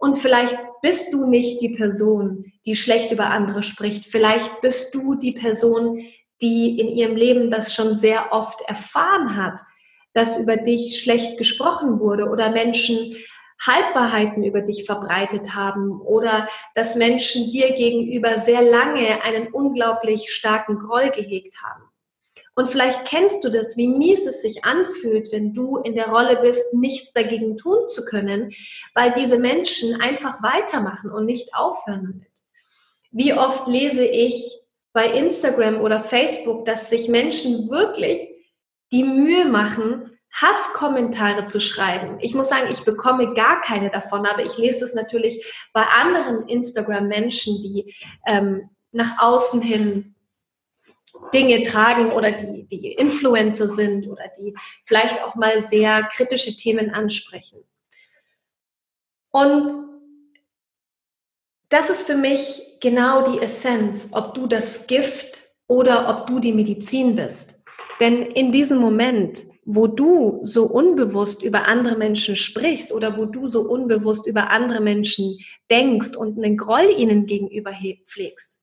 A: Und vielleicht bist du nicht die Person, die schlecht über andere spricht. Vielleicht bist du die Person, die in ihrem Leben das schon sehr oft erfahren hat, dass über dich schlecht gesprochen wurde oder Menschen Halbwahrheiten über dich verbreitet haben oder dass Menschen dir gegenüber sehr lange einen unglaublich starken Groll gehegt haben. Und vielleicht kennst du das, wie mies es sich anfühlt, wenn du in der Rolle bist, nichts dagegen tun zu können, weil diese Menschen einfach weitermachen und nicht aufhören damit. Wie oft lese ich bei Instagram oder Facebook, dass sich Menschen wirklich die Mühe machen, Hasskommentare zu schreiben. Ich muss sagen, ich bekomme gar keine davon, aber ich lese es natürlich bei anderen Instagram-Menschen, die ähm, nach außen hin Dinge tragen oder die, die Influencer sind oder die vielleicht auch mal sehr kritische Themen ansprechen. Und das ist für mich genau die Essenz, ob du das Gift oder ob du die Medizin bist. Denn in diesem Moment, wo du so unbewusst über andere Menschen sprichst oder wo du so unbewusst über andere Menschen denkst und einen Groll ihnen gegenüber pflegst,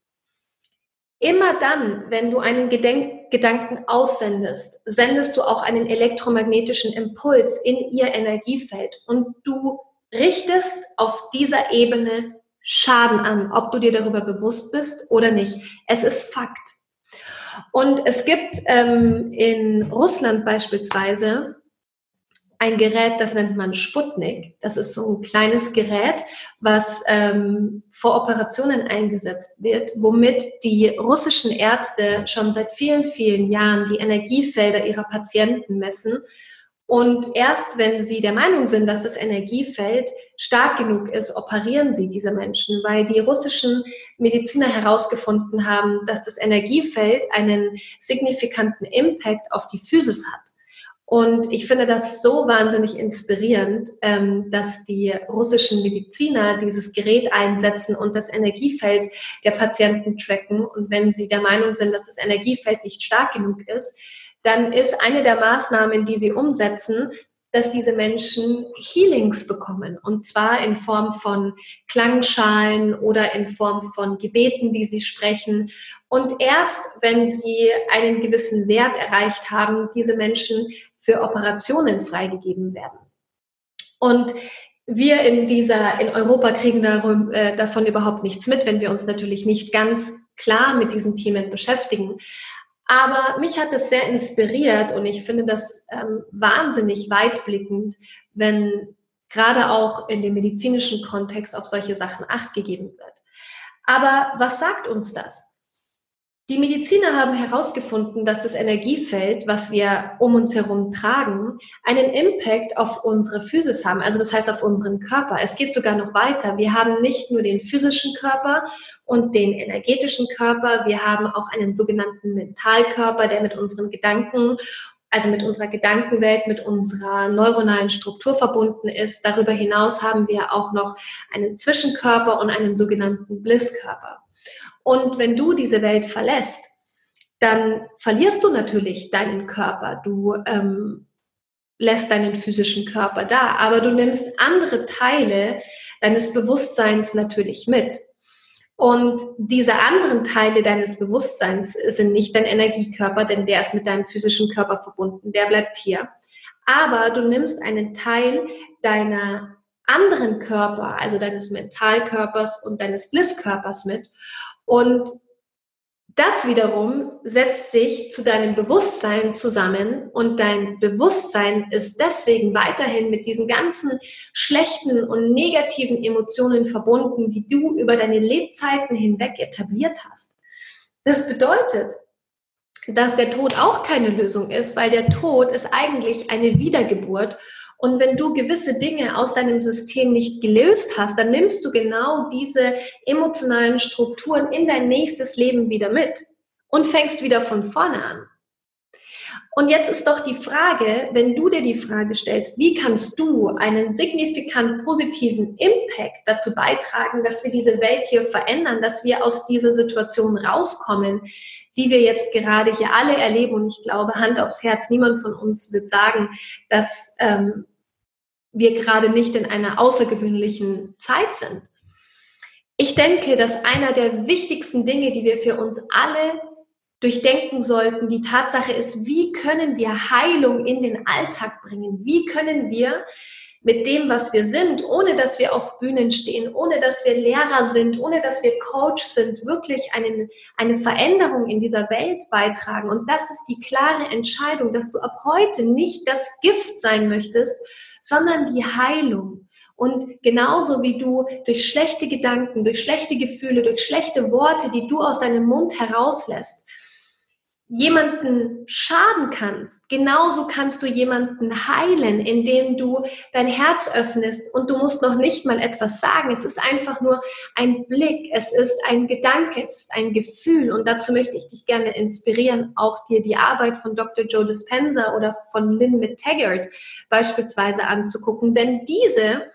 A: immer dann, wenn du einen Gedenk Gedanken aussendest, sendest du auch einen elektromagnetischen Impuls in ihr Energiefeld und du richtest auf dieser Ebene Schaden an, ob du dir darüber bewusst bist oder nicht. Es ist Fakt. Und es gibt ähm, in Russland beispielsweise ein Gerät, das nennt man Sputnik. Das ist so ein kleines Gerät, was ähm, vor Operationen eingesetzt wird, womit die russischen Ärzte schon seit vielen, vielen Jahren die Energiefelder ihrer Patienten messen und erst wenn sie der Meinung sind, dass das Energiefeld stark genug ist, operieren sie diese Menschen, weil die russischen Mediziner herausgefunden haben, dass das Energiefeld einen signifikanten Impact auf die Physis hat. Und ich finde das so wahnsinnig inspirierend, ähm, dass die russischen Mediziner dieses Gerät einsetzen und das Energiefeld der Patienten tracken. Und wenn sie der Meinung sind, dass das Energiefeld nicht stark genug ist, dann ist eine der Maßnahmen, die sie umsetzen, dass diese Menschen Healings bekommen. Und zwar in Form von Klangschalen oder in Form von Gebeten, die sie sprechen. Und erst wenn sie einen gewissen Wert erreicht haben, diese Menschen für Operationen freigegeben werden. Und wir in dieser, in Europa kriegen darum, äh, davon überhaupt nichts mit, wenn wir uns natürlich nicht ganz klar mit diesen Themen beschäftigen. Aber mich hat das sehr inspiriert und ich finde das ähm, wahnsinnig weitblickend, wenn gerade auch in dem medizinischen Kontext auf solche Sachen acht gegeben wird. Aber was sagt uns das? Die Mediziner haben herausgefunden, dass das Energiefeld, was wir um uns herum tragen, einen Impact auf unsere Physis haben, also das heißt auf unseren Körper. Es geht sogar noch weiter. Wir haben nicht nur den physischen Körper und den energetischen Körper, wir haben auch einen sogenannten Mentalkörper, der mit unseren Gedanken also mit unserer Gedankenwelt, mit unserer neuronalen Struktur verbunden ist. Darüber hinaus haben wir auch noch einen Zwischenkörper und einen sogenannten Blisskörper. Und wenn du diese Welt verlässt, dann verlierst du natürlich deinen Körper. Du ähm, lässt deinen physischen Körper da, aber du nimmst andere Teile deines Bewusstseins natürlich mit. Und diese anderen Teile deines Bewusstseins sind nicht dein Energiekörper, denn der ist mit deinem physischen Körper verbunden, der bleibt hier. Aber du nimmst einen Teil deiner anderen Körper, also deines Mentalkörpers und deines Blisskörpers mit. Und das wiederum setzt sich zu deinem Bewusstsein zusammen und dein Bewusstsein ist deswegen weiterhin mit diesen ganzen schlechten und negativen Emotionen verbunden, die du über deine Lebzeiten hinweg etabliert hast. Das bedeutet, dass der Tod auch keine Lösung ist, weil der Tod ist eigentlich eine Wiedergeburt und wenn du gewisse Dinge aus deinem System nicht gelöst hast, dann nimmst du genau diese emotionalen Strukturen in dein nächstes Leben wieder mit und fängst wieder von vorne an. Und jetzt ist doch die Frage, wenn du dir die Frage stellst, wie kannst du einen signifikant positiven Impact dazu beitragen, dass wir diese Welt hier verändern, dass wir aus dieser Situation rauskommen, die wir jetzt gerade hier alle erleben. Und ich glaube, Hand aufs Herz, niemand von uns wird sagen, dass ähm, wir gerade nicht in einer außergewöhnlichen Zeit sind. Ich denke, dass einer der wichtigsten Dinge, die wir für uns alle durchdenken sollten, die Tatsache ist, wie können wir Heilung in den Alltag bringen? Wie können wir mit dem, was wir sind, ohne dass wir auf Bühnen stehen, ohne dass wir Lehrer sind, ohne dass wir Coach sind, wirklich einen, eine Veränderung in dieser Welt beitragen. Und das ist die klare Entscheidung, dass du ab heute nicht das Gift sein möchtest, sondern die Heilung. Und genauso wie du durch schlechte Gedanken, durch schlechte Gefühle, durch schlechte Worte, die du aus deinem Mund herauslässt, jemanden schaden kannst, genauso kannst du jemanden heilen, indem du dein Herz öffnest und du musst noch nicht mal etwas sagen. Es ist einfach nur ein Blick, es ist ein Gedanke, es ist ein Gefühl und dazu möchte ich dich gerne inspirieren, auch dir die Arbeit von Dr. Joe Dispenza oder von Lynn McTaggart beispielsweise anzugucken, denn diese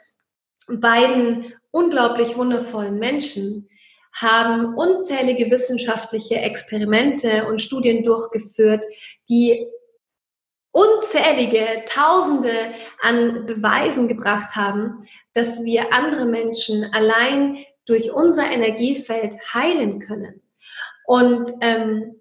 A: beiden unglaublich wundervollen Menschen haben unzählige wissenschaftliche Experimente und Studien durchgeführt, die unzählige Tausende an Beweisen gebracht haben, dass wir andere Menschen allein durch unser Energiefeld heilen können. Und ähm,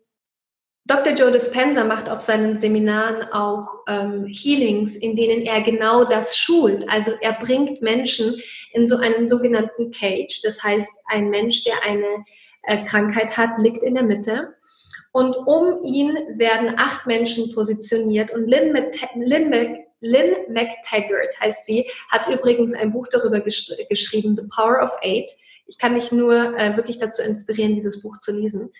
A: Dr. Joe Dispenza macht auf seinen Seminaren auch ähm, Healings, in denen er genau das schult. Also er bringt Menschen in so einen sogenannten Cage. Das heißt, ein Mensch, der eine äh, Krankheit hat, liegt in der Mitte. Und um ihn werden acht Menschen positioniert. Und Lynn, Lynn, Lynn McTaggart heißt sie, hat übrigens ein Buch darüber gesch geschrieben, The Power of Eight. Ich kann dich nur äh, wirklich dazu inspirieren, dieses Buch zu lesen.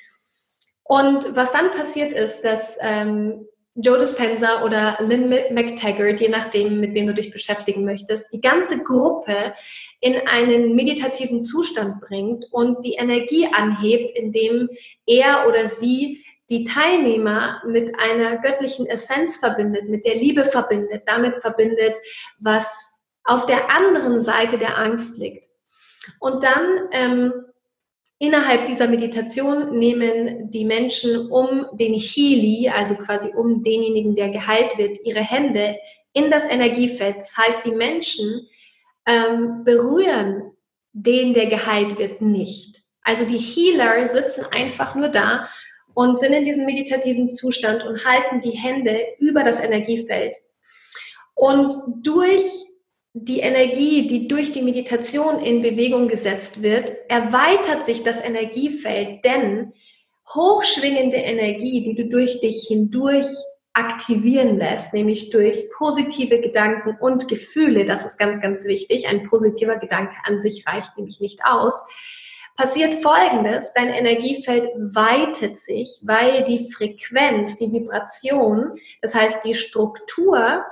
A: Und was dann passiert ist, dass ähm, Joe Dispenza oder Lynn McTaggart, je nachdem, mit wem du dich beschäftigen möchtest, die ganze Gruppe in einen meditativen Zustand bringt und die Energie anhebt, indem er oder sie die Teilnehmer mit einer göttlichen Essenz verbindet, mit der Liebe verbindet, damit verbindet, was auf der anderen Seite der Angst liegt. Und dann ähm, Innerhalb dieser Meditation nehmen die Menschen um den Healy, also quasi um denjenigen, der geheilt wird, ihre Hände in das Energiefeld. Das heißt, die Menschen ähm, berühren den, der geheilt wird, nicht. Also die Healer sitzen einfach nur da und sind in diesem meditativen Zustand und halten die Hände über das Energiefeld. Und durch die Energie, die durch die Meditation in Bewegung gesetzt wird, erweitert sich das Energiefeld, denn hochschwingende Energie, die du durch dich hindurch aktivieren lässt, nämlich durch positive Gedanken und Gefühle, das ist ganz, ganz wichtig, ein positiver Gedanke an sich reicht nämlich nicht aus, passiert Folgendes, dein Energiefeld weitet sich, weil die Frequenz, die Vibration, das heißt die Struktur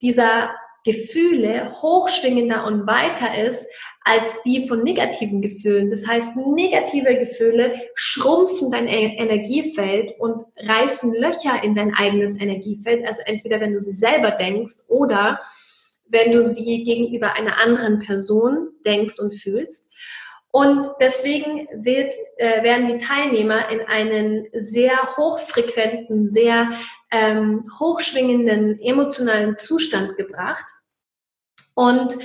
A: dieser Gefühle hochschwingender und weiter ist als die von negativen Gefühlen. Das heißt, negative Gefühle schrumpfen dein e- Energiefeld und reißen Löcher in dein eigenes Energiefeld. Also entweder wenn du sie selber denkst oder wenn du sie gegenüber einer anderen Person denkst und fühlst. Und deswegen wird, äh, werden die Teilnehmer in einen sehr hochfrequenten, sehr ähm, hochschwingenden emotionalen Zustand gebracht. Und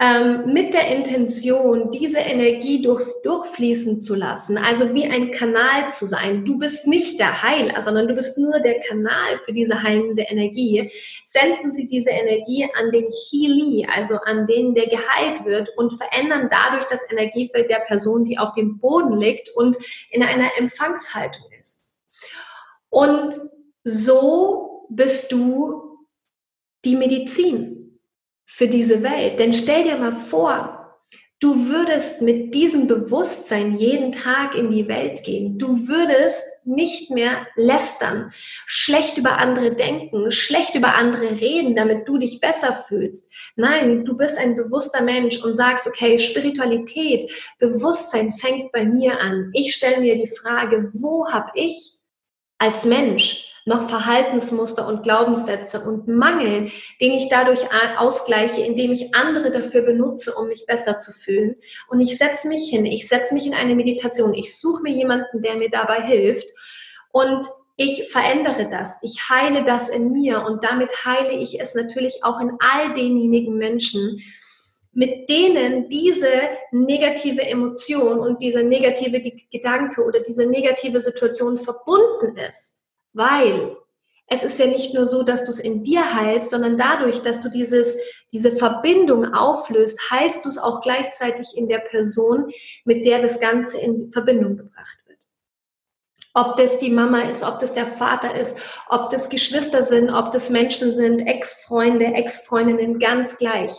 A: ähm, mit der Intention, diese Energie durchs, durchfließen zu lassen, also wie ein Kanal zu sein. Du bist nicht der Heiler, sondern du bist nur der Kanal für diese heilende Energie. Senden Sie diese Energie an den Healy, also an den, der geheilt wird und verändern dadurch das Energiefeld der Person, die auf dem Boden liegt und in einer Empfangshaltung ist. Und so bist du die Medizin für diese Welt. Denn stell dir mal vor, du würdest mit diesem Bewusstsein jeden Tag in die Welt gehen. Du würdest nicht mehr lästern, schlecht über andere denken, schlecht über andere reden, damit du dich besser fühlst. Nein, du bist ein bewusster Mensch und sagst, okay, Spiritualität, Bewusstsein fängt bei mir an. Ich stelle mir die Frage, wo habe ich als Mensch noch Verhaltensmuster und Glaubenssätze und Mangel, den ich dadurch ausgleiche, indem ich andere dafür benutze, um mich besser zu fühlen. Und ich setze mich hin, ich setze mich in eine Meditation, ich suche mir jemanden, der mir dabei hilft und ich verändere das, ich heile das in mir und damit heile ich es natürlich auch in all denjenigen Menschen, mit denen diese negative Emotion und dieser negative Gedanke oder diese negative Situation verbunden ist. Weil es ist ja nicht nur so, dass du es in dir heilst, sondern dadurch, dass du dieses, diese Verbindung auflöst, heilst du es auch gleichzeitig in der Person, mit der das Ganze in Verbindung gebracht wird. Ob das die Mama ist, ob das der Vater ist, ob das Geschwister sind, ob das Menschen sind, Ex-Freunde, Ex-Freundinnen, ganz gleich.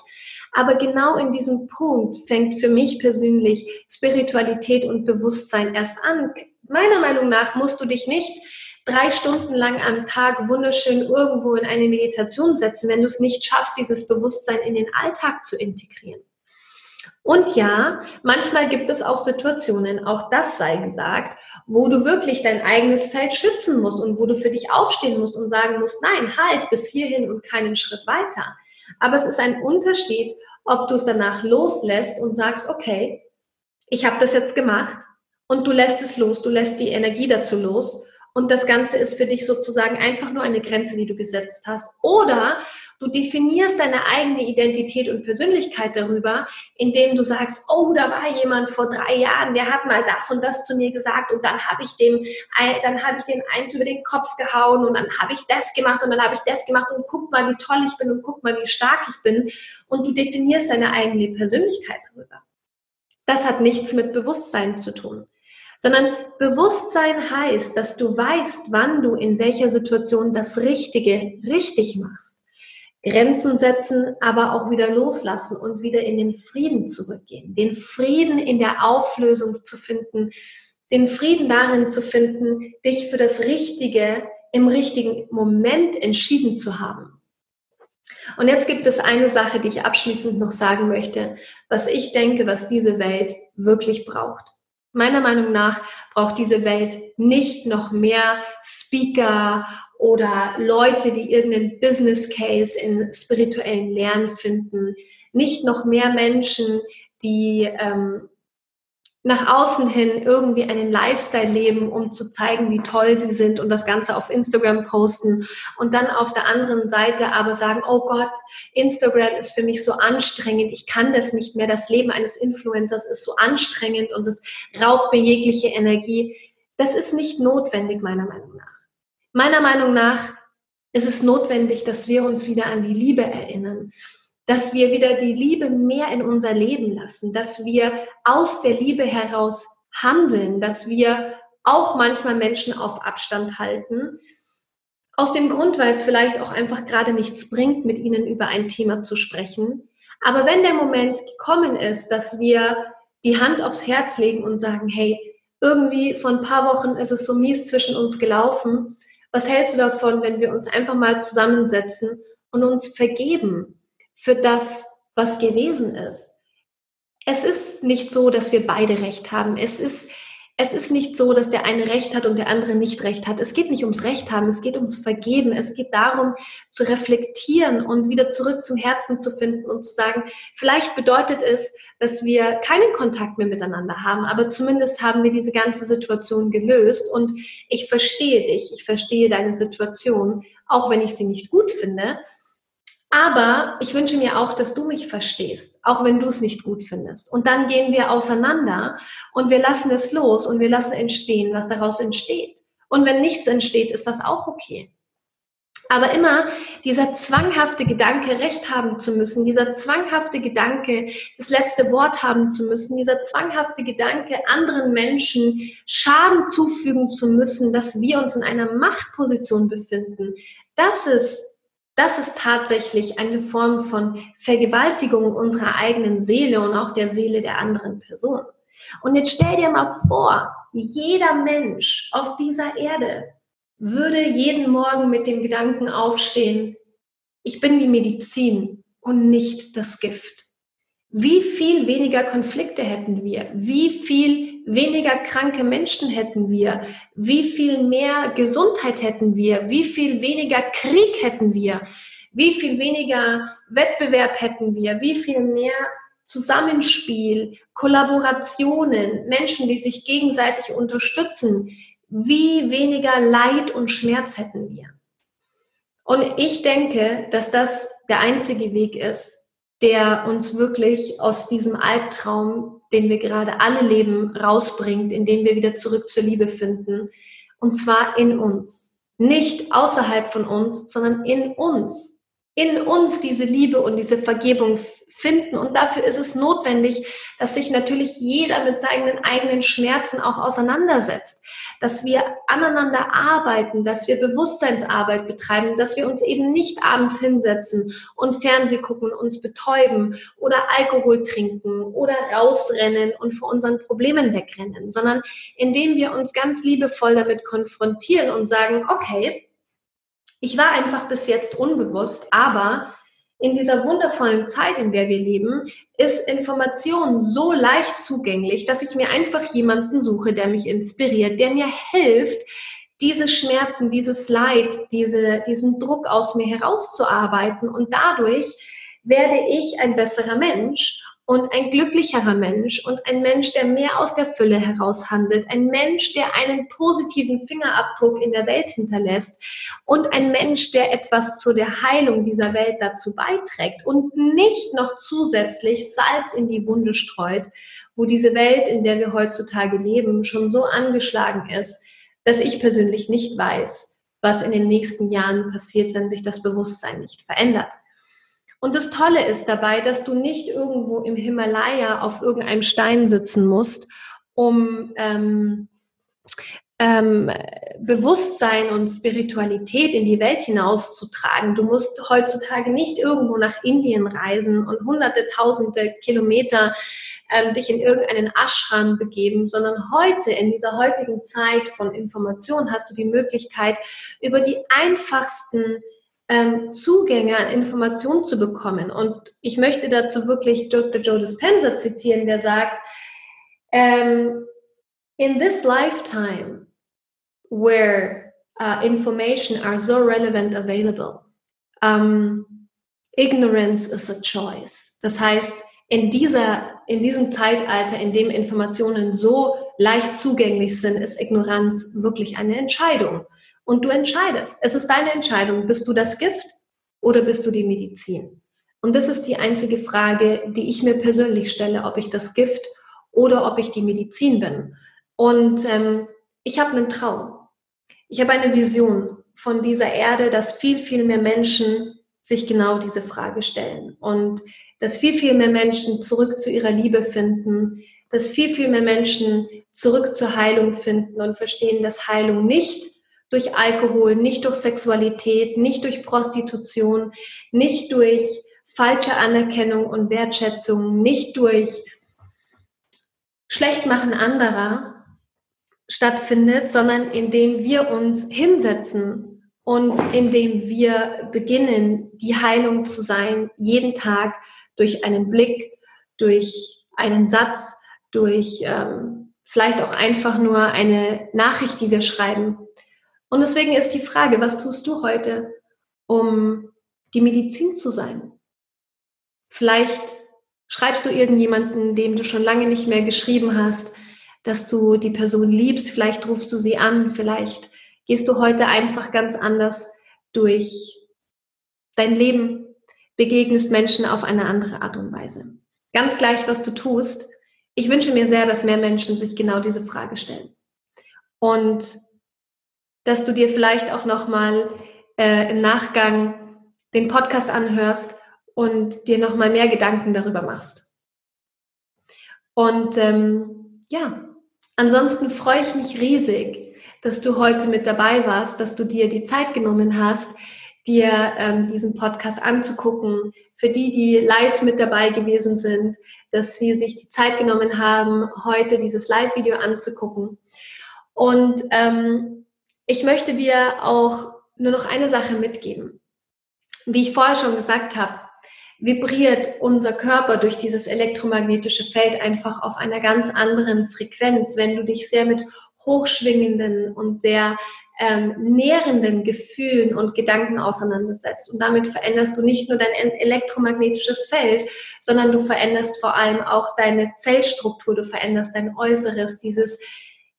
A: Aber genau in diesem Punkt fängt für mich persönlich Spiritualität und Bewusstsein erst an. Meiner Meinung nach musst du dich nicht drei Stunden lang am Tag wunderschön irgendwo in eine Meditation setzen, wenn du es nicht schaffst, dieses Bewusstsein in den Alltag zu integrieren. Und ja, manchmal gibt es auch Situationen, auch das sei gesagt, wo du wirklich dein eigenes Feld schützen musst und wo du für dich aufstehen musst und sagen musst, nein, halt bis hierhin und keinen Schritt weiter. Aber es ist ein Unterschied, ob du es danach loslässt und sagst, okay, ich habe das jetzt gemacht und du lässt es los, du lässt die Energie dazu los und das Ganze ist für dich sozusagen einfach nur eine Grenze, die du gesetzt hast. Oder du definierst deine eigene Identität und Persönlichkeit darüber, indem du sagst, oh, da war jemand vor drei Jahren, der hat mal das und das zu mir gesagt und dann habe ich dem, dann habe ich den eins über den Kopf gehauen und dann habe ich das gemacht und dann habe ich das gemacht und guck mal, wie toll ich bin und guck mal, wie stark ich bin. Und du definierst deine eigene Persönlichkeit darüber. Das hat nichts mit Bewusstsein zu tun sondern Bewusstsein heißt, dass du weißt, wann du in welcher Situation das Richtige richtig machst. Grenzen setzen, aber auch wieder loslassen und wieder in den Frieden zurückgehen. Den Frieden in der Auflösung zu finden, den Frieden darin zu finden, dich für das Richtige im richtigen Moment entschieden zu haben. Und jetzt gibt es eine Sache, die ich abschließend noch sagen möchte, was ich denke, was diese Welt wirklich braucht. Meiner Meinung nach braucht diese Welt nicht noch mehr Speaker oder Leute, die irgendeinen Business Case in spirituellen Lernen finden, nicht noch mehr Menschen, die ähm, nach außen hin irgendwie einen Lifestyle leben, um zu zeigen, wie toll sie sind und das Ganze auf Instagram posten und dann auf der anderen Seite aber sagen, oh Gott, Instagram ist für mich so anstrengend, ich kann das nicht mehr, das Leben eines Influencers ist so anstrengend und es raubt mir jegliche Energie. Das ist nicht notwendig, meiner Meinung nach. Meiner Meinung nach ist es notwendig, dass wir uns wieder an die Liebe erinnern dass wir wieder die Liebe mehr in unser Leben lassen, dass wir aus der Liebe heraus handeln, dass wir auch manchmal Menschen auf Abstand halten. Aus dem Grund, weil es vielleicht auch einfach gerade nichts bringt, mit ihnen über ein Thema zu sprechen. Aber wenn der Moment gekommen ist, dass wir die Hand aufs Herz legen und sagen, hey, irgendwie vor ein paar Wochen ist es so mies zwischen uns gelaufen. Was hältst du davon, wenn wir uns einfach mal zusammensetzen und uns vergeben? Für das, was gewesen ist. Es ist nicht so, dass wir beide recht haben. Es ist, es ist nicht so, dass der eine Recht hat und der andere nicht Recht hat. Es geht nicht ums Recht haben, es geht ums Vergeben. Es geht darum, zu reflektieren und wieder zurück zum Herzen zu finden und zu sagen, vielleicht bedeutet es, dass wir keinen Kontakt mehr miteinander haben, aber zumindest haben wir diese ganze Situation gelöst und ich verstehe dich, ich verstehe deine Situation, auch wenn ich sie nicht gut finde. Aber ich wünsche mir auch, dass du mich verstehst, auch wenn du es nicht gut findest. Und dann gehen wir auseinander und wir lassen es los und wir lassen entstehen, was daraus entsteht. Und wenn nichts entsteht, ist das auch okay. Aber immer dieser zwanghafte Gedanke, Recht haben zu müssen, dieser zwanghafte Gedanke, das letzte Wort haben zu müssen, dieser zwanghafte Gedanke, anderen Menschen Schaden zufügen zu müssen, dass wir uns in einer Machtposition befinden, das ist das ist tatsächlich eine Form von Vergewaltigung unserer eigenen Seele und auch der Seele der anderen Person. Und jetzt stell dir mal vor, jeder Mensch auf dieser Erde würde jeden Morgen mit dem Gedanken aufstehen, ich bin die Medizin und nicht das Gift. Wie viel weniger Konflikte hätten wir? Wie viel weniger kranke Menschen hätten wir? Wie viel mehr Gesundheit hätten wir? Wie viel weniger Krieg hätten wir? Wie viel weniger Wettbewerb hätten wir? Wie viel mehr Zusammenspiel, Kollaborationen, Menschen, die sich gegenseitig unterstützen? Wie weniger Leid und Schmerz hätten wir? Und ich denke, dass das der einzige Weg ist, der uns wirklich aus diesem Albtraum, den wir gerade alle leben, rausbringt, indem wir wieder zurück zur Liebe finden. Und zwar in uns. Nicht außerhalb von uns, sondern in uns in uns diese Liebe und diese Vergebung finden. Und dafür ist es notwendig, dass sich natürlich jeder mit seinen eigenen Schmerzen auch auseinandersetzt, dass wir aneinander arbeiten, dass wir Bewusstseinsarbeit betreiben, dass wir uns eben nicht abends hinsetzen und Fernseh gucken, uns betäuben oder Alkohol trinken oder rausrennen und vor unseren Problemen wegrennen, sondern indem wir uns ganz liebevoll damit konfrontieren und sagen, okay, ich war einfach bis jetzt unbewusst, aber in dieser wundervollen Zeit, in der wir leben, ist Information so leicht zugänglich, dass ich mir einfach jemanden suche, der mich inspiriert, der mir hilft, diese Schmerzen, dieses Leid, diese, diesen Druck aus mir herauszuarbeiten. Und dadurch werde ich ein besserer Mensch und ein glücklicherer Mensch und ein Mensch, der mehr aus der Fülle heraus handelt, ein Mensch, der einen positiven Fingerabdruck in der Welt hinterlässt und ein Mensch, der etwas zu der Heilung dieser Welt dazu beiträgt und nicht noch zusätzlich Salz in die Wunde streut, wo diese Welt, in der wir heutzutage leben, schon so angeschlagen ist, dass ich persönlich nicht weiß, was in den nächsten Jahren passiert, wenn sich das Bewusstsein nicht verändert. Und das Tolle ist dabei, dass du nicht irgendwo im Himalaya auf irgendeinem Stein sitzen musst, um ähm, ähm, Bewusstsein und Spiritualität in die Welt hinauszutragen. Du musst heutzutage nicht irgendwo nach Indien reisen und hunderte, tausende Kilometer ähm, dich in irgendeinen Ashram begeben, sondern heute, in dieser heutigen Zeit von Information, hast du die Möglichkeit, über die einfachsten ähm, Zugänge an Informationen zu bekommen. Und ich möchte dazu wirklich Dr. Joe Dispenza zitieren, der sagt, um, in this lifetime where uh, information are so relevant available, um, ignorance is a choice. Das heißt, in, dieser, in diesem Zeitalter, in dem Informationen so leicht zugänglich sind, ist Ignoranz wirklich eine Entscheidung und du entscheidest. Es ist deine Entscheidung. Bist du das Gift oder bist du die Medizin? Und das ist die einzige Frage, die ich mir persönlich stelle, ob ich das Gift oder ob ich die Medizin bin. Und ähm, ich habe einen Traum. Ich habe eine Vision von dieser Erde, dass viel, viel mehr Menschen sich genau diese Frage stellen und dass viel, viel mehr Menschen zurück zu ihrer Liebe finden, dass viel, viel mehr Menschen zurück zur Heilung finden und verstehen, dass Heilung nicht durch Alkohol, nicht durch Sexualität, nicht durch Prostitution, nicht durch falsche Anerkennung und Wertschätzung, nicht durch Schlechtmachen anderer stattfindet, sondern indem wir uns hinsetzen und indem wir beginnen, die Heilung zu sein, jeden Tag durch einen Blick, durch einen Satz, durch ähm, vielleicht auch einfach nur eine Nachricht, die wir schreiben. Und deswegen ist die Frage, was tust du heute, um die Medizin zu sein? Vielleicht schreibst du irgendjemanden, dem du schon lange nicht mehr geschrieben hast, dass du die Person liebst, vielleicht rufst du sie an, vielleicht gehst du heute einfach ganz anders durch dein Leben, begegnest Menschen auf eine andere Art und Weise. Ganz gleich, was du tust. Ich wünsche mir sehr, dass mehr Menschen sich genau diese Frage stellen. Und dass du dir vielleicht auch nochmal äh, im Nachgang den Podcast anhörst und dir nochmal mehr Gedanken darüber machst. Und ähm, ja, ansonsten freue ich mich riesig, dass du heute mit dabei warst, dass du dir die Zeit genommen hast, dir ähm, diesen Podcast anzugucken. Für die, die live mit dabei gewesen sind, dass sie sich die Zeit genommen haben, heute dieses Live-Video anzugucken. Und ähm, ich möchte dir auch nur noch eine Sache mitgeben. Wie ich vorher schon gesagt habe, vibriert unser Körper durch dieses elektromagnetische Feld einfach auf einer ganz anderen Frequenz. Wenn du dich sehr mit hochschwingenden und sehr ähm, nährenden Gefühlen und Gedanken auseinandersetzt. Und damit veränderst du nicht nur dein elektromagnetisches Feld, sondern du veränderst vor allem auch deine Zellstruktur, du veränderst dein Äußeres. Dieses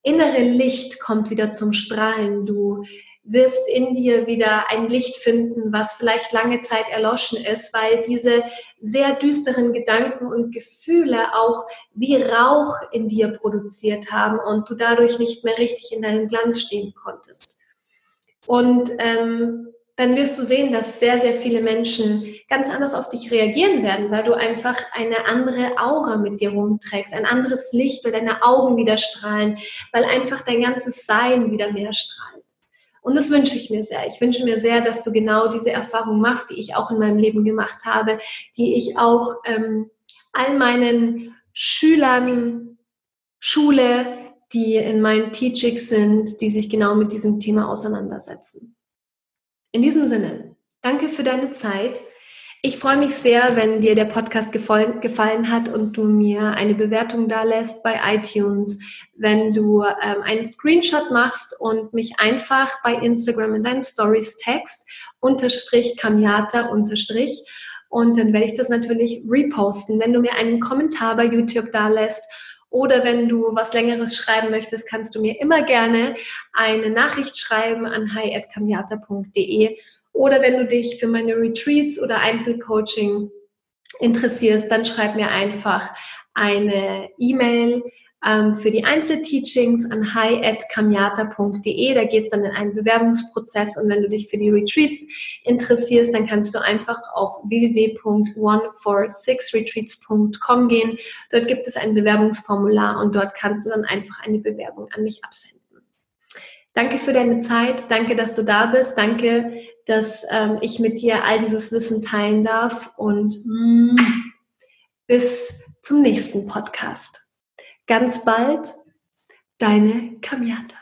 A: innere Licht kommt wieder zum Strahlen. Du wirst in dir wieder ein Licht finden, was vielleicht lange Zeit erloschen ist, weil diese sehr düsteren Gedanken und Gefühle auch wie Rauch in dir produziert haben und du dadurch nicht mehr richtig in deinen Glanz stehen konntest. Und ähm, dann wirst du sehen, dass sehr, sehr viele Menschen ganz anders auf dich reagieren werden, weil du einfach eine andere Aura mit dir rumträgst, ein anderes Licht, weil deine Augen wieder strahlen, weil einfach dein ganzes Sein wieder mehr strahlt. Und das wünsche ich mir sehr. Ich wünsche mir sehr, dass du genau diese Erfahrung machst, die ich auch in meinem Leben gemacht habe, die ich auch ähm, all meinen Schülern, Schule, die in meinen Teachings sind, die sich genau mit diesem Thema auseinandersetzen. In diesem Sinne, danke für deine Zeit. Ich freue mich sehr, wenn dir der Podcast gefallen, hat und du mir eine Bewertung da lässt bei iTunes, wenn du ähm, einen Screenshot machst und mich einfach bei Instagram in deinen Stories text, unterstrich Kamiata unterstrich. Und dann werde ich das natürlich reposten. Wenn du mir einen Kommentar bei YouTube da lässt oder wenn du was Längeres schreiben möchtest, kannst du mir immer gerne eine Nachricht schreiben an hi.kamiata.de oder wenn du dich für meine Retreats oder Einzelcoaching interessierst, dann schreib mir einfach eine E-Mail ähm, für die Einzelteachings an hi.kamiata.de. Da geht es dann in einen Bewerbungsprozess und wenn du dich für die Retreats interessierst, dann kannst du einfach auf www.146retreats.com gehen. Dort gibt es ein Bewerbungsformular und dort kannst du dann einfach eine Bewerbung an mich absenden. Danke für deine Zeit, danke, dass du da bist, danke, dass ähm, ich mit dir all dieses Wissen teilen darf und mm, bis zum nächsten Podcast. Ganz bald, deine Kamiata.